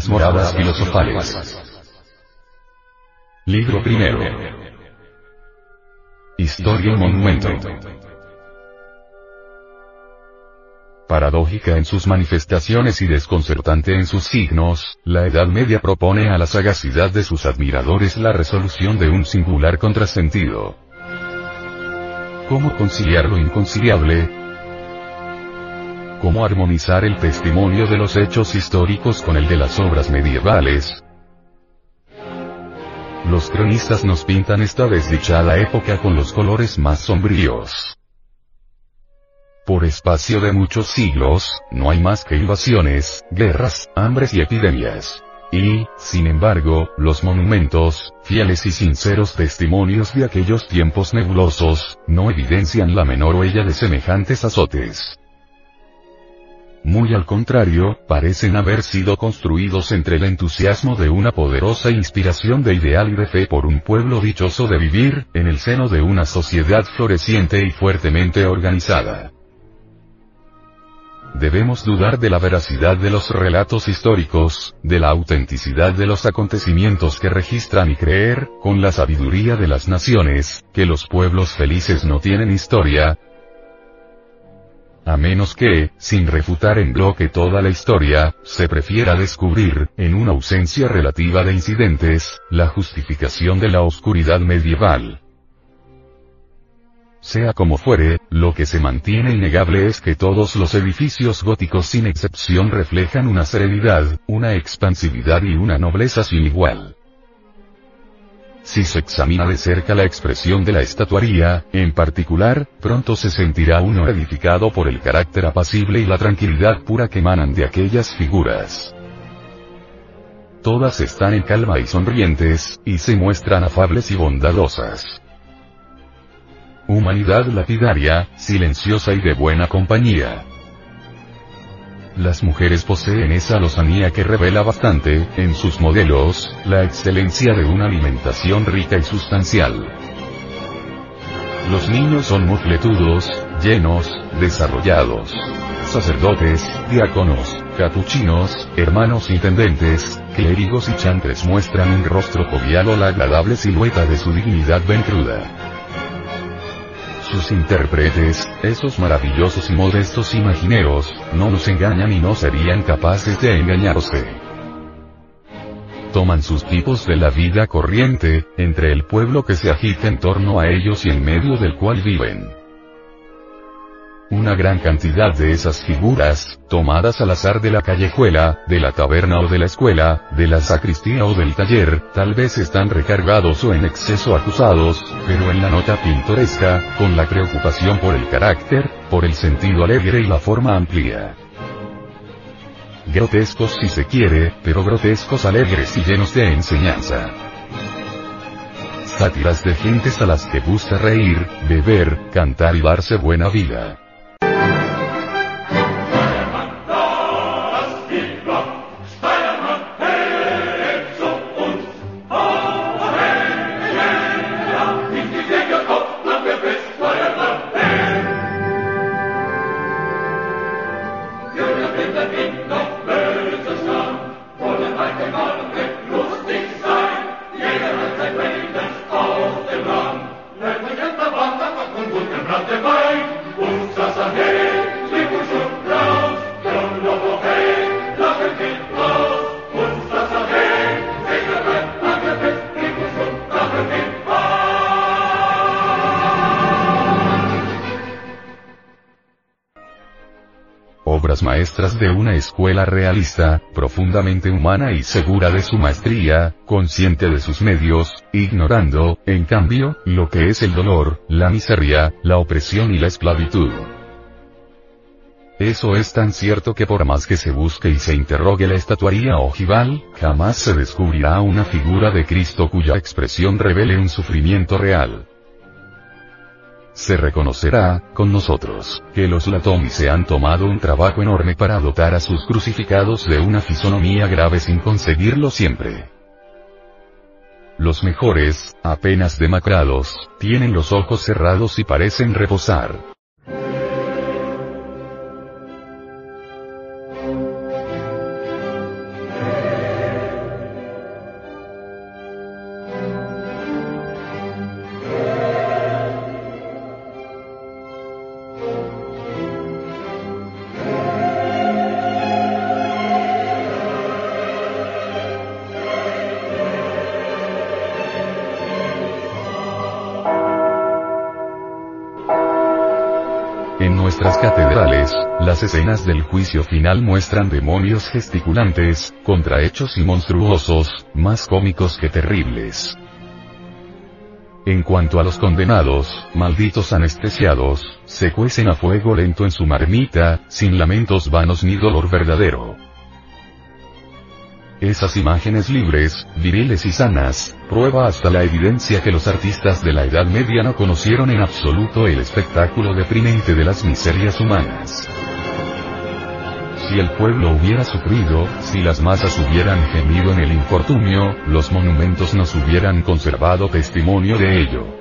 Las moradas filosofales. Libro primero. Historia y monumento. Paradójica en sus manifestaciones y desconcertante en sus signos, la Edad Media propone a la sagacidad de sus admiradores la resolución de un singular contrasentido. ¿Cómo conciliar lo inconciliable? ¿Cómo armonizar el testimonio de los hechos históricos con el de las obras medievales? Los cronistas nos pintan esta desdichada época con los colores más sombríos. Por espacio de muchos siglos, no hay más que invasiones, guerras, hambres y epidemias. Y, sin embargo, los monumentos, fieles y sinceros testimonios de aquellos tiempos nebulosos, no evidencian la menor huella de semejantes azotes. Muy al contrario, parecen haber sido construidos entre el entusiasmo de una poderosa inspiración de ideal y de fe por un pueblo dichoso de vivir, en el seno de una sociedad floreciente y fuertemente organizada. Debemos dudar de la veracidad de los relatos históricos, de la autenticidad de los acontecimientos que registran y creer, con la sabiduría de las naciones, que los pueblos felices no tienen historia, a menos que, sin refutar en bloque toda la historia, se prefiera descubrir, en una ausencia relativa de incidentes, la justificación de la oscuridad medieval. Sea como fuere, lo que se mantiene innegable es que todos los edificios góticos sin excepción reflejan una serenidad, una expansividad y una nobleza sin igual. Si se examina de cerca la expresión de la estatuaría, en particular, pronto se sentirá uno edificado por el carácter apacible y la tranquilidad pura que emanan de aquellas figuras. Todas están en calma y sonrientes, y se muestran afables y bondadosas. Humanidad lapidaria, silenciosa y de buena compañía. Las mujeres poseen esa lozanía que revela bastante, en sus modelos, la excelencia de una alimentación rica y sustancial. Los niños son mufletudos, llenos, desarrollados. Sacerdotes, diáconos, capuchinos, hermanos intendentes, clérigos y chantres muestran un rostro jovial o la agradable silueta de su dignidad ventruda. Sus intérpretes, esos maravillosos y modestos imagineros, no nos engañan y no serían capaces de engañarse. Toman sus tipos de la vida corriente, entre el pueblo que se agita en torno a ellos y en medio del cual viven. Una gran cantidad de esas figuras, tomadas al azar de la callejuela, de la taberna o de la escuela, de la sacristía o del taller, tal vez están recargados o en exceso acusados, pero en la nota pintoresca, con la preocupación por el carácter, por el sentido alegre y la forma amplia. Grotescos si se quiere, pero grotescos alegres y llenos de enseñanza sátiras de gentes a las que gusta reír, beber, cantar y darse buena vida. Maestras de una escuela realista, profundamente humana y segura de su maestría, consciente de sus medios, ignorando, en cambio, lo que es el dolor, la miseria, la opresión y la esclavitud. Eso es tan cierto que por más que se busque y se interrogue la estatuaría ojival, jamás se descubrirá una figura de Cristo cuya expresión revele un sufrimiento real se reconocerá, con nosotros, que los Latomi se han tomado un trabajo enorme para dotar a sus crucificados de una fisonomía grave sin conseguirlo siempre. Los mejores, apenas demacrados, tienen los ojos cerrados y parecen reposar. Escenas del juicio final muestran demonios gesticulantes, contrahechos y monstruosos, más cómicos que terribles. En cuanto a los condenados, malditos anestesiados, se cuecen a fuego lento en su marmita, sin lamentos vanos ni dolor verdadero. Esas imágenes libres, viriles y sanas, prueba hasta la evidencia que los artistas de la Edad Media no conocieron en absoluto el espectáculo deprimente de las miserias humanas. Si el pueblo hubiera sufrido, si las masas hubieran gemido en el infortunio, los monumentos nos hubieran conservado testimonio de ello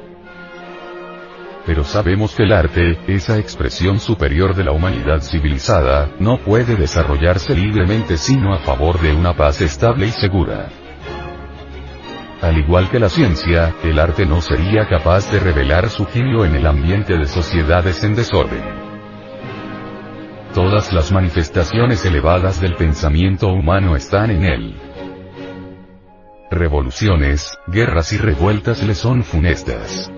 pero sabemos que el arte, esa expresión superior de la humanidad civilizada, no puede desarrollarse libremente sino a favor de una paz estable y segura. Al igual que la ciencia, el arte no sería capaz de revelar su genio en el ambiente de sociedades en desorden. Todas las manifestaciones elevadas del pensamiento humano están en él. Revoluciones, guerras y revueltas le son funestas.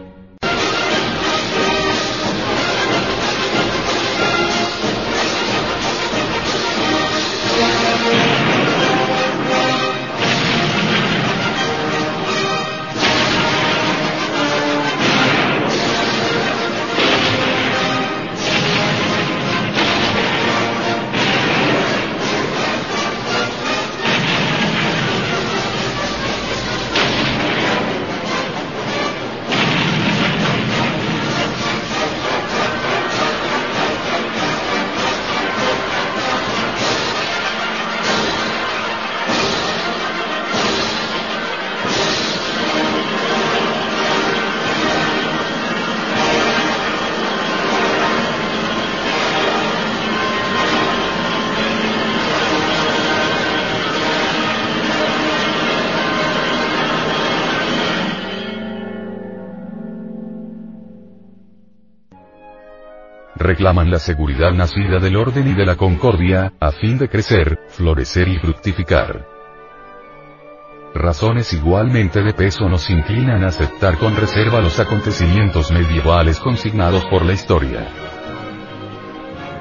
Reclaman la seguridad nacida del orden y de la concordia, a fin de crecer, florecer y fructificar. Razones igualmente de peso nos inclinan a aceptar con reserva los acontecimientos medievales consignados por la historia.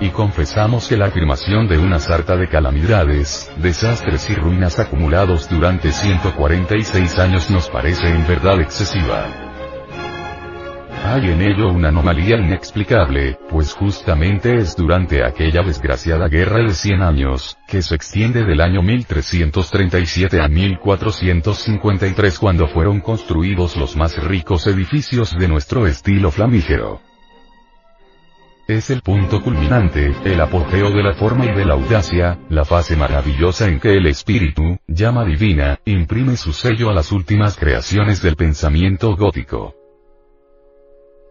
Y confesamos que la afirmación de una sarta de calamidades, desastres y ruinas acumulados durante 146 años nos parece en verdad excesiva. Hay en ello una anomalía inexplicable, pues justamente es durante aquella desgraciada guerra de 100 años, que se extiende del año 1337 a 1453 cuando fueron construidos los más ricos edificios de nuestro estilo flamígero. Es el punto culminante, el apogeo de la forma y de la audacia, la fase maravillosa en que el espíritu, llama divina, imprime su sello a las últimas creaciones del pensamiento gótico.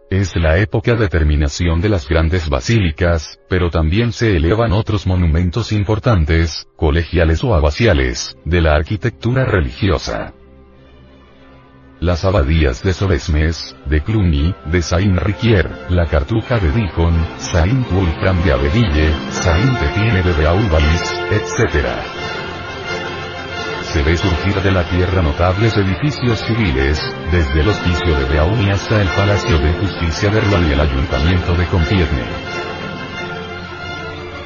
Es la época de terminación de las grandes basílicas, pero también se elevan otros monumentos importantes, colegiales o abaciales, de la arquitectura religiosa. Las abadías de Sobesmes, de Cluny, de Saint-Riquier, la Cartuja de Dijon, Saint-Wolfram de Abedille, Saint-Etienne de Beauvalis, etc se ve surgir de la tierra notables edificios civiles, desde el hospicio de Beauny hasta el Palacio de Justicia de Rouen y el Ayuntamiento de Compiègne.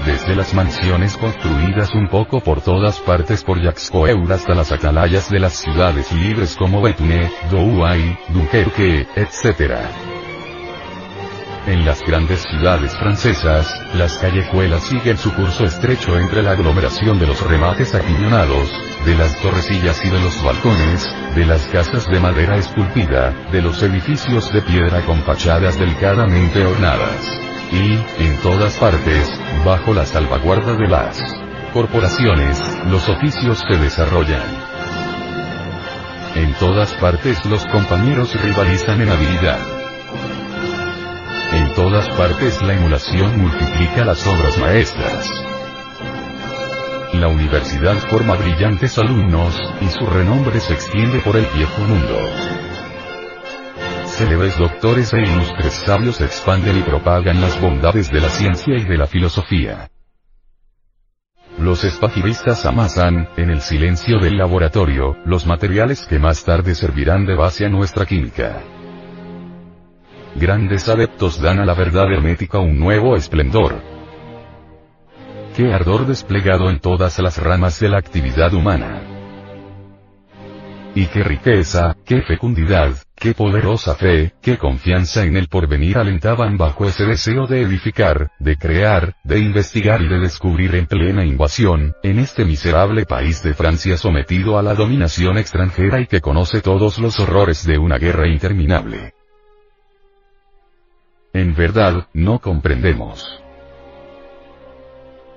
Desde las mansiones construidas un poco por todas partes por Jacques Coeur hasta las atalayas de las ciudades libres como Béthune, Douai, Dunkerque, etc. En las grandes ciudades francesas, las callejuelas siguen su curso estrecho entre la aglomeración de los remates aquiñonados, de las torrecillas y de los balcones, de las casas de madera esculpida, de los edificios de piedra con fachadas delicadamente ornadas. Y, en todas partes, bajo la salvaguarda de las corporaciones, los oficios se desarrollan. En todas partes los compañeros rivalizan en habilidad. En todas partes la emulación multiplica las obras maestras. La universidad forma brillantes alumnos, y su renombre se extiende por el viejo mundo. Célebres doctores e ilustres sabios expanden y propagan las bondades de la ciencia y de la filosofía. Los espagiristas amasan, en el silencio del laboratorio, los materiales que más tarde servirán de base a nuestra química. grandes adeptos dan a la verdad hermética un nuevo esplendor. Qué ardor desplegado en todas las ramas de la actividad humana. Y qué riqueza, qué fecundidad, qué poderosa fe, qué confianza en el porvenir alentaban bajo ese deseo de edificar, de crear, de investigar y de descubrir en plena invasión, en este miserable país de Francia sometido a la dominación extranjera y que conoce todos los horrores de una guerra interminable. En verdad, no comprendemos.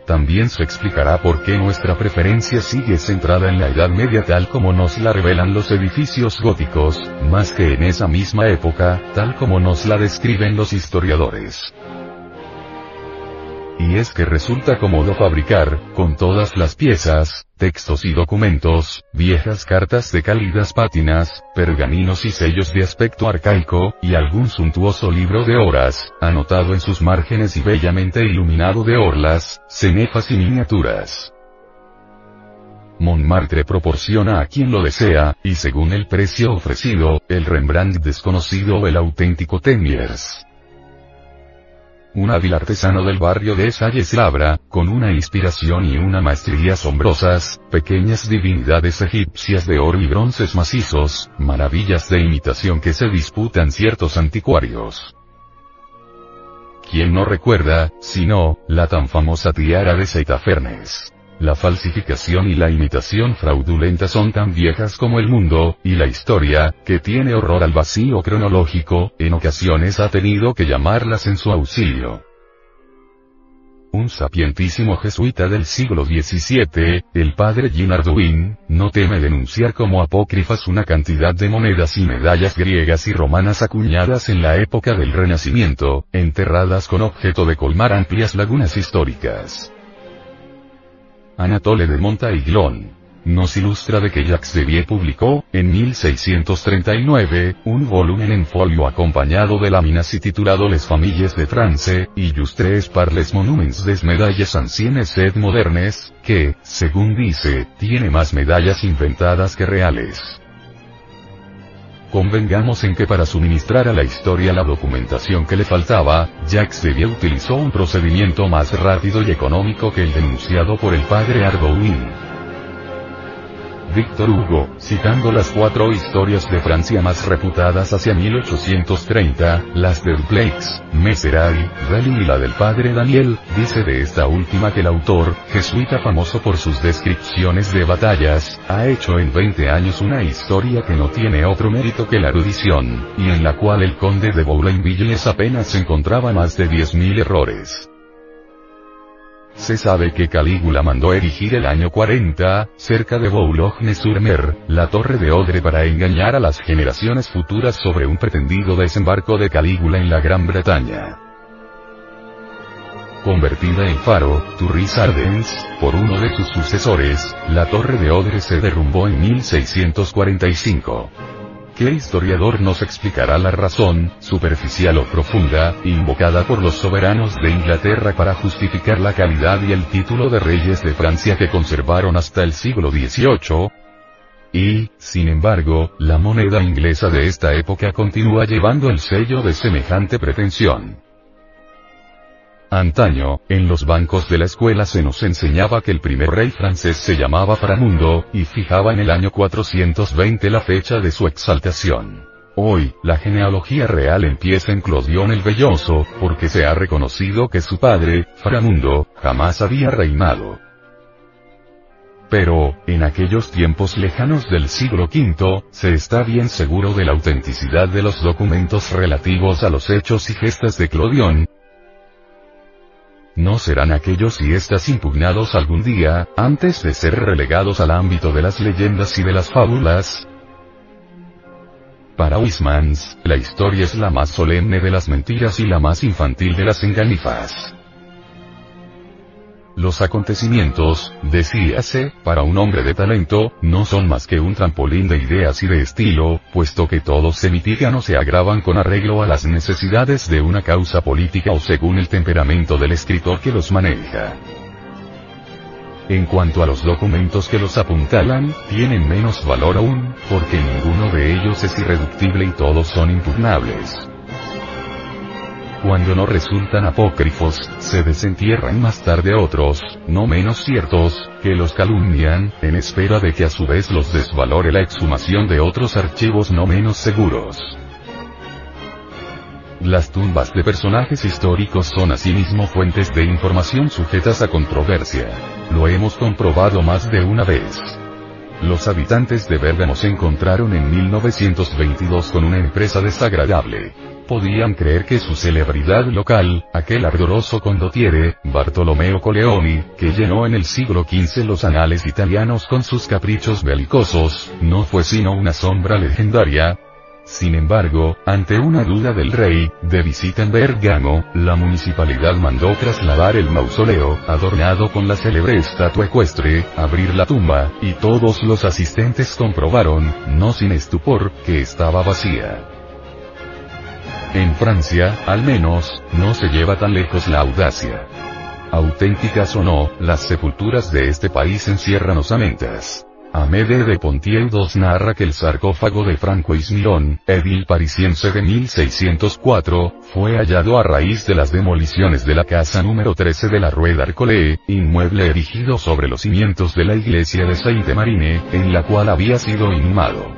También se explicará por qué nuestra preferencia sigue centrada en la Edad Media tal como nos la revelan los edificios góticos, más que en esa misma época, tal como nos la describen los historiadores. Y es que resulta cómodo fabricar, con todas las piezas, textos y documentos, viejas cartas de cálidas pátinas, pergaminos y sellos de aspecto arcaico, y algún suntuoso libro de horas, anotado en sus márgenes y bellamente iluminado de orlas, cenefas y miniaturas. Montmartre proporciona a quien lo desea, y según el precio ofrecido, el Rembrandt desconocido o el auténtico Teniers un hábil artesano del barrio de Salles labra, con una inspiración y una maestría asombrosas, pequeñas divinidades egipcias de oro y bronces macizos, maravillas de imitación que se disputan ciertos anticuarios. ¿Quién no recuerda, si no, la tan famosa tiara de Seitafernes? La falsificación y la imitación fraudulenta son tan viejas como el mundo, y la historia, que tiene horror al vacío cronológico, en ocasiones ha tenido que llamarlas en su auxilio. Un sapientísimo jesuita del siglo XVII, el padre Ginardouin, no teme denunciar como apócrifas una cantidad de monedas y medallas griegas y romanas acuñadas en la época del Renacimiento, enterradas con objeto de colmar amplias lagunas históricas. Anatole de Montaiglon. Nos ilustra de que Jacques Devier publicó, en 1639, un volumen en folio acompañado de láminas y titulado Les Familles de France, Illustres par les monuments des medalles anciennes et modernes, que, según dice, tiene más medallas inventadas que reales. Convengamos en que para suministrar a la historia la documentación que le faltaba, Jacques Devier utilizó un procedimiento más rápido y económico que el denunciado por el padre Ardouin. Víctor Hugo, citando las cuatro historias de Francia más reputadas hacia 1830, las de Dupleix, Meseray, Raleigh y la del padre Daniel, dice de esta última que el autor, jesuita famoso por sus descripciones de batallas, ha hecho en 20 años una historia que no tiene otro mérito que la erudición, y en la cual el conde de Boulainvilles apenas encontraba más de 10.000 errores. Se sabe que Calígula mandó erigir el año 40, cerca de Boulogne-sur-Mer, la torre de Odre para engañar a las generaciones futuras sobre un pretendido desembarco de Calígula en la Gran Bretaña. Convertida en faro, Turris Ardens, por uno de sus sucesores, la torre de Odre se derrumbó en 1645. ¿Qué historiador nos explicará la razón, superficial o profunda, invocada por los soberanos de Inglaterra para justificar la calidad y el título de reyes de Francia que conservaron hasta el siglo XVIII? Y, sin embargo, la moneda inglesa de esta época continúa llevando el sello de semejante pretensión. Antaño, en los bancos de la escuela se nos enseñaba que el primer rey francés se llamaba Framundo, y fijaba en el año 420 la fecha de su exaltación. Hoy, la genealogía real empieza en Clodión el Belloso, porque se ha reconocido que su padre, Framundo, jamás había reinado. Pero, en aquellos tiempos lejanos del siglo V, se está bien seguro de la autenticidad de los documentos relativos a los hechos y gestas de Clodión, ¿No serán aquellos y estas impugnados algún día, antes de ser relegados al ámbito de las leyendas y de las fábulas? Para Huysmans, la historia es la más solemne de las mentiras y la más infantil de las enganifas. Los acontecimientos, decíase, para un hombre de talento, no son más que un trampolín de ideas y de estilo, puesto que todos se mitigan o se agravan con arreglo a las necesidades de una causa política o según el temperamento del escritor que los maneja. En cuanto a los documentos que los apuntalan, tienen menos valor aún, porque ninguno de ellos es irreductible y todos son impugnables. Cuando no resultan apócrifos, se desentierran más tarde otros, no menos ciertos, que los calumnian, en espera de que a su vez los desvalore la exhumación de otros archivos no menos seguros. Las tumbas de personajes históricos son asimismo fuentes de información sujetas a controversia. Lo hemos comprobado más de una vez. Los habitantes de Bérgamo se encontraron en 1922 con una empresa desagradable. Podían creer que su celebridad local, aquel ardoroso condottiere, Bartolomeo Coleoni, que llenó en el siglo XV los anales italianos con sus caprichos belicosos, no fue sino una sombra legendaria, sin embargo, ante una duda del rey, de visita en Bergamo, la municipalidad mandó trasladar el mausoleo, adornado con la célebre estatua ecuestre, abrir la tumba, y todos los asistentes comprobaron, no sin estupor, que estaba vacía. En Francia, al menos, no se lleva tan lejos la audacia. Auténticas o no, las sepulturas de este país encierran osamentas. Amédée de Pontieu-Dos narra que el sarcófago de Franco Ismirón, edil parisiense de 1604, fue hallado a raíz de las demoliciones de la casa número 13 de la Rue d'Arcolé, inmueble erigido sobre los cimientos de la iglesia de Sainte-Marine, en la cual había sido inhumado.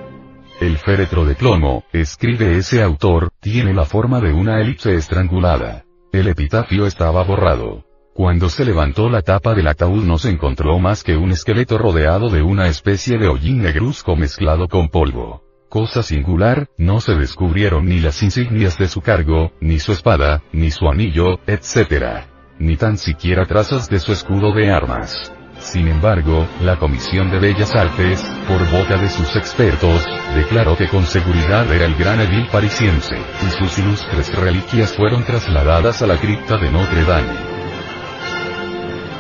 El féretro de plomo, escribe ese autor, tiene la forma de una elipse estrangulada. El epitafio estaba borrado. Cuando se levantó la tapa del ataúd no se encontró más que un esqueleto rodeado de una especie de hollín negruzco mezclado con polvo. Cosa singular, no se descubrieron ni las insignias de su cargo, ni su espada, ni su anillo, etc. Ni tan siquiera trazas de su escudo de armas. Sin embargo, la Comisión de Bellas Artes, por boca de sus expertos, declaró que con seguridad era el gran edil parisiense, y sus ilustres reliquias fueron trasladadas a la cripta de Notre Dame.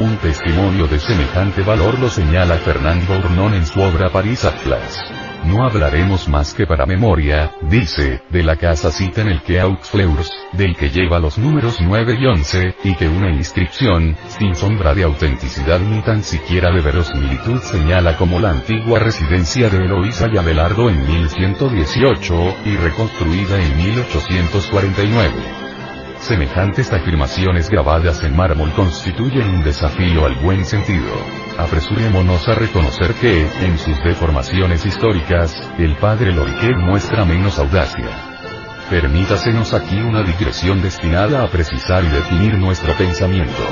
Un testimonio de semejante valor lo señala Fernand Bournon en su obra París Atlas. No hablaremos más que para memoria, dice, de la casa cita en el que Aux Fleurs, del que lleva los números 9 y 11, y que una inscripción, sin sombra de autenticidad ni tan siquiera de verosimilitud señala como la antigua residencia de Eloísa y Abelardo en 1118, y reconstruida en 1849. Semejantes afirmaciones grabadas en mármol constituyen un desafío al buen sentido. Apresurémonos a reconocer que, en sus deformaciones históricas, el padre Loriquet muestra menos audacia. Permítasenos aquí una digresión destinada a precisar y definir nuestro pensamiento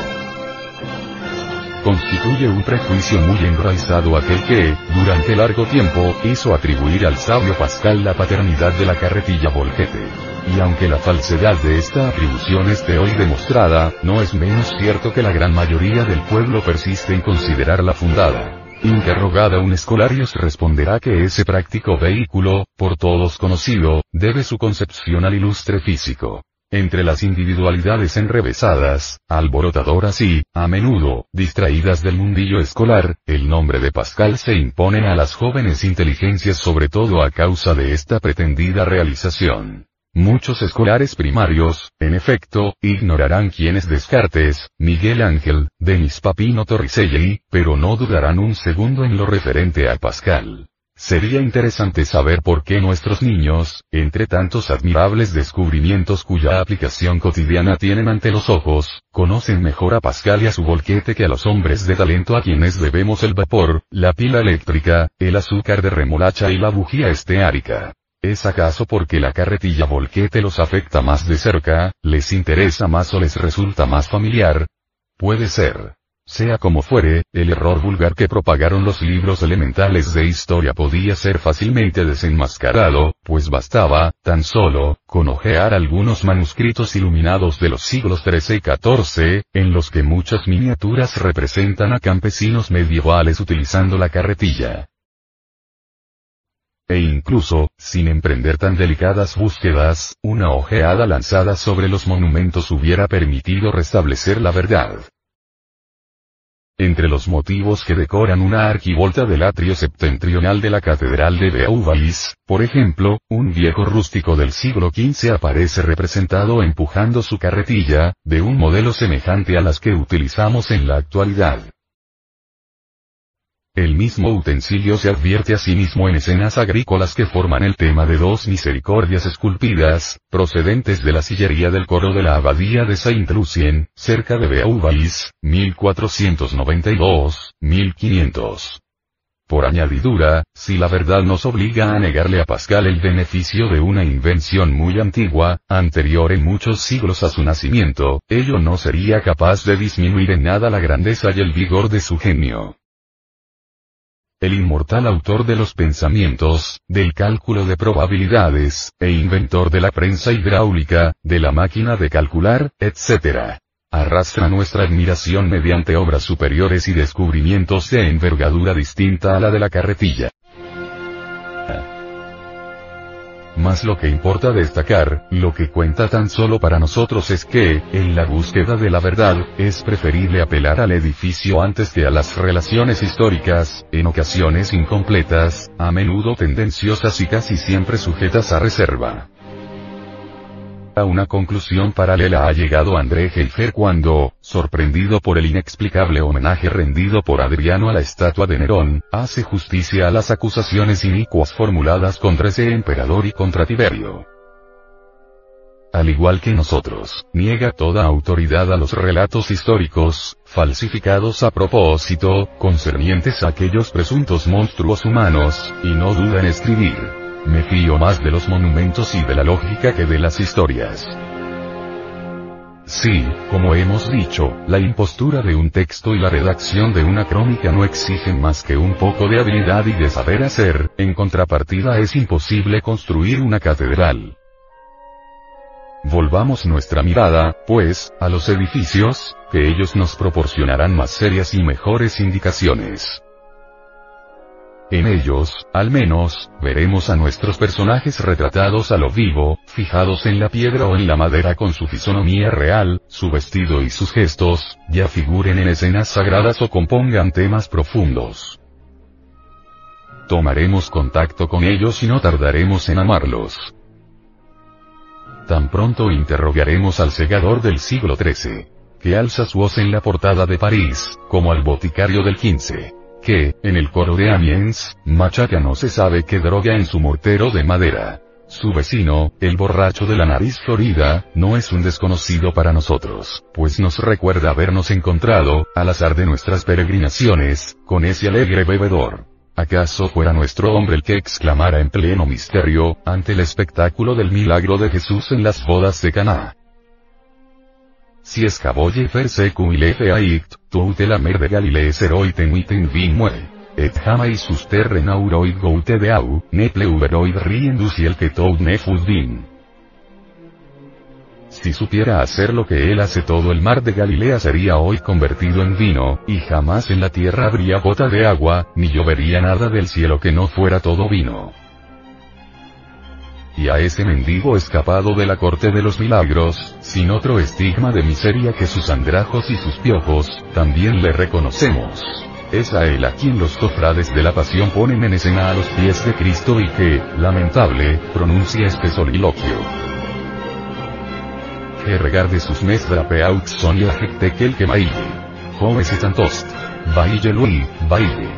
constituye un prejuicio muy enraizado aquel que, durante largo tiempo, hizo atribuir al sabio Pascal la paternidad de la carretilla volquete. Y aunque la falsedad de esta atribución esté hoy demostrada, no es menos cierto que la gran mayoría del pueblo persiste en considerarla fundada. Interrogada un escolarios responderá que ese práctico vehículo, por todos conocido, debe su concepción al ilustre físico. Entre las individualidades enrevesadas, alborotadoras y, a menudo, distraídas del mundillo escolar, el nombre de Pascal se impone a las jóvenes inteligencias sobre todo a causa de esta pretendida realización. Muchos escolares primarios, en efecto, ignorarán quién es Descartes, Miguel Ángel, Denis Papino Torricelli, pero no dudarán un segundo en lo referente a Pascal. Sería interesante saber por qué nuestros niños, entre tantos admirables descubrimientos cuya aplicación cotidiana tienen ante los ojos, conocen mejor a Pascal y a su volquete que a los hombres de talento a quienes debemos el vapor, la pila eléctrica, el azúcar de remolacha y la bujía esteárica. ¿Es acaso porque la carretilla volquete los afecta más de cerca, les interesa más o les resulta más familiar? Puede ser. Sea como fuere, el error vulgar que propagaron los libros elementales de historia podía ser fácilmente desenmascarado, pues bastaba, tan solo, con ojear algunos manuscritos iluminados de los siglos XIII y XIV, en los que muchas miniaturas representan a campesinos medievales utilizando la carretilla. E incluso, sin emprender tan delicadas búsquedas, una ojeada lanzada sobre los monumentos hubiera permitido restablecer la verdad. Entre los motivos que decoran una arquivolta del atrio septentrional de la Catedral de Beauvais, por ejemplo, un viejo rústico del siglo XV aparece representado empujando su carretilla, de un modelo semejante a las que utilizamos en la actualidad. El mismo utensilio se advierte a sí mismo en escenas agrícolas que forman el tema de dos misericordias esculpidas, procedentes de la sillería del coro de la abadía de Saint-Lucien, cerca de Beauvais, 1492-1500. Por añadidura, si la verdad nos obliga a negarle a Pascal el beneficio de una invención muy antigua, anterior en muchos siglos a su nacimiento, ello no sería capaz de disminuir en nada la grandeza y el vigor de su genio el inmortal autor de los pensamientos, del cálculo de probabilidades, e inventor de la prensa hidráulica, de la máquina de calcular, etc. Arrastra nuestra admiración mediante obras superiores y descubrimientos de envergadura distinta a la de la carretilla. Mas lo que importa destacar, lo que cuenta tan solo para nosotros es que, en la búsqueda de la verdad, es preferible apelar al edificio antes que a las relaciones históricas, en ocasiones incompletas, a menudo tendenciosas y casi siempre sujetas a reserva. A una conclusión paralela ha llegado André Heifer cuando, sorprendido por el inexplicable homenaje rendido por Adriano a la estatua de Nerón, hace justicia a las acusaciones inicuas formuladas contra ese emperador y contra Tiberio. Al igual que nosotros, niega toda autoridad a los relatos históricos, falsificados a propósito, concernientes a aquellos presuntos monstruos humanos, y no duda en escribir me fío más de los monumentos y de la lógica que de las historias. Sí, como hemos dicho, la impostura de un texto y la redacción de una crónica no exigen más que un poco de habilidad y de saber hacer, en contrapartida es imposible construir una catedral. Volvamos nuestra mirada, pues, a los edificios, que ellos nos proporcionarán más serias y mejores indicaciones. En ellos, al menos, veremos a nuestros personajes retratados a lo vivo, fijados en la piedra o en la madera con su fisonomía real, su vestido y sus gestos, ya figuren en escenas sagradas o compongan temas profundos. Tomaremos contacto con ellos y no tardaremos en amarlos. Tan pronto interrogaremos al segador del siglo XIII, que alza su voz en la portada de París, como al boticario del XV que, en el coro de Amiens, machaca no se sabe qué droga en su mortero de madera. Su vecino, el borracho de la nariz florida, no es un desconocido para nosotros, pues nos recuerda habernos encontrado, al azar de nuestras peregrinaciones, con ese alegre bebedor. ¿Acaso fuera nuestro hombre el que exclamara en pleno misterio, ante el espectáculo del milagro de Jesús en las bodas de Caná? Si escaboye fer secuile feait, tout la mer de Galilée seroit en vin mue. Et jamais suster renauroid goute au, ne pleuveroid riendus y el que tout ne fudin. Si supiera hacer lo que él hace todo el mar de Galilea sería hoy convertido en vino, y jamás en la tierra habría gota de agua, ni llovería nada del cielo que no fuera todo vino y a ese mendigo escapado de la corte de los milagros, sin otro estigma de miseria que sus andrajos y sus piojos, también le reconocemos. Es a él a quien los cofrades de la pasión ponen en escena a los pies de Cristo y que, lamentable, pronuncia este soliloquio. Que regarde sus mes drapeaux son la que que maille. Jóvenes tantost. Baille lui, baille.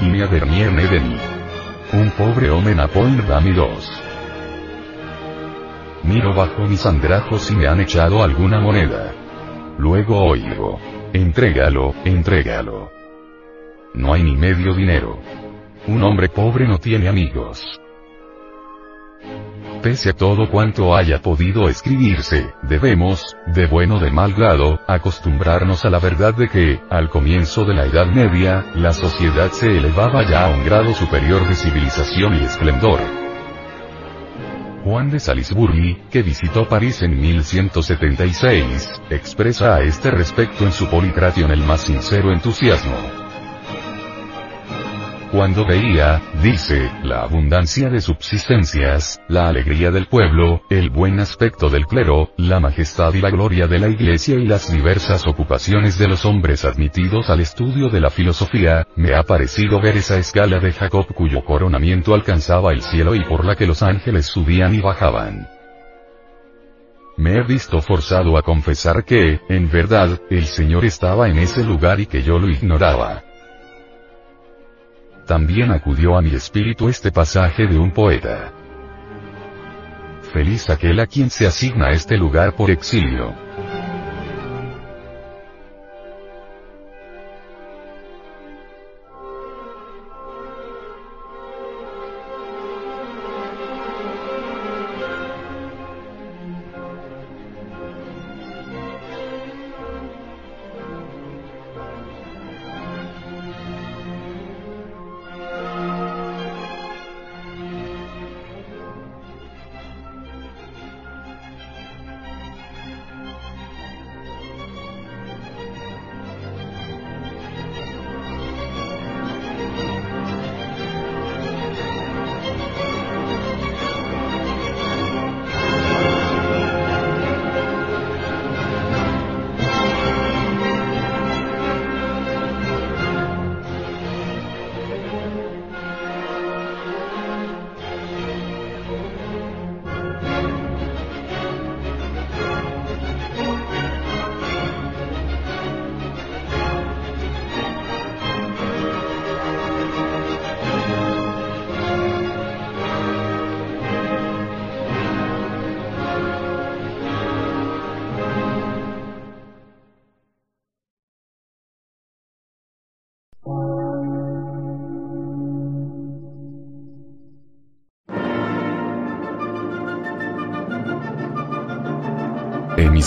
Y de mí. Un pobre hombre napol dami dos. Miro bajo mis andrajos si me han echado alguna moneda. Luego oigo. Entrégalo, entrégalo. No hay ni medio dinero. Un hombre pobre no tiene amigos. Pese a todo cuanto haya podido escribirse, debemos, de bueno o de mal grado, acostumbrarnos a la verdad de que, al comienzo de la Edad Media, la sociedad se elevaba ya a un grado superior de civilización y esplendor. Juan de Salisbury, que visitó París en 1176, expresa a este respecto en su Policration el más sincero entusiasmo. Cuando veía, dice, la abundancia de subsistencias, la alegría del pueblo, el buen aspecto del clero, la majestad y la gloria de la iglesia y las diversas ocupaciones de los hombres admitidos al estudio de la filosofía, me ha parecido ver esa escala de Jacob cuyo coronamiento alcanzaba el cielo y por la que los ángeles subían y bajaban. Me he visto forzado a confesar que, en verdad, el Señor estaba en ese lugar y que yo lo ignoraba. También acudió a mi espíritu este pasaje de un poeta. Feliz aquel a quien se asigna este lugar por exilio.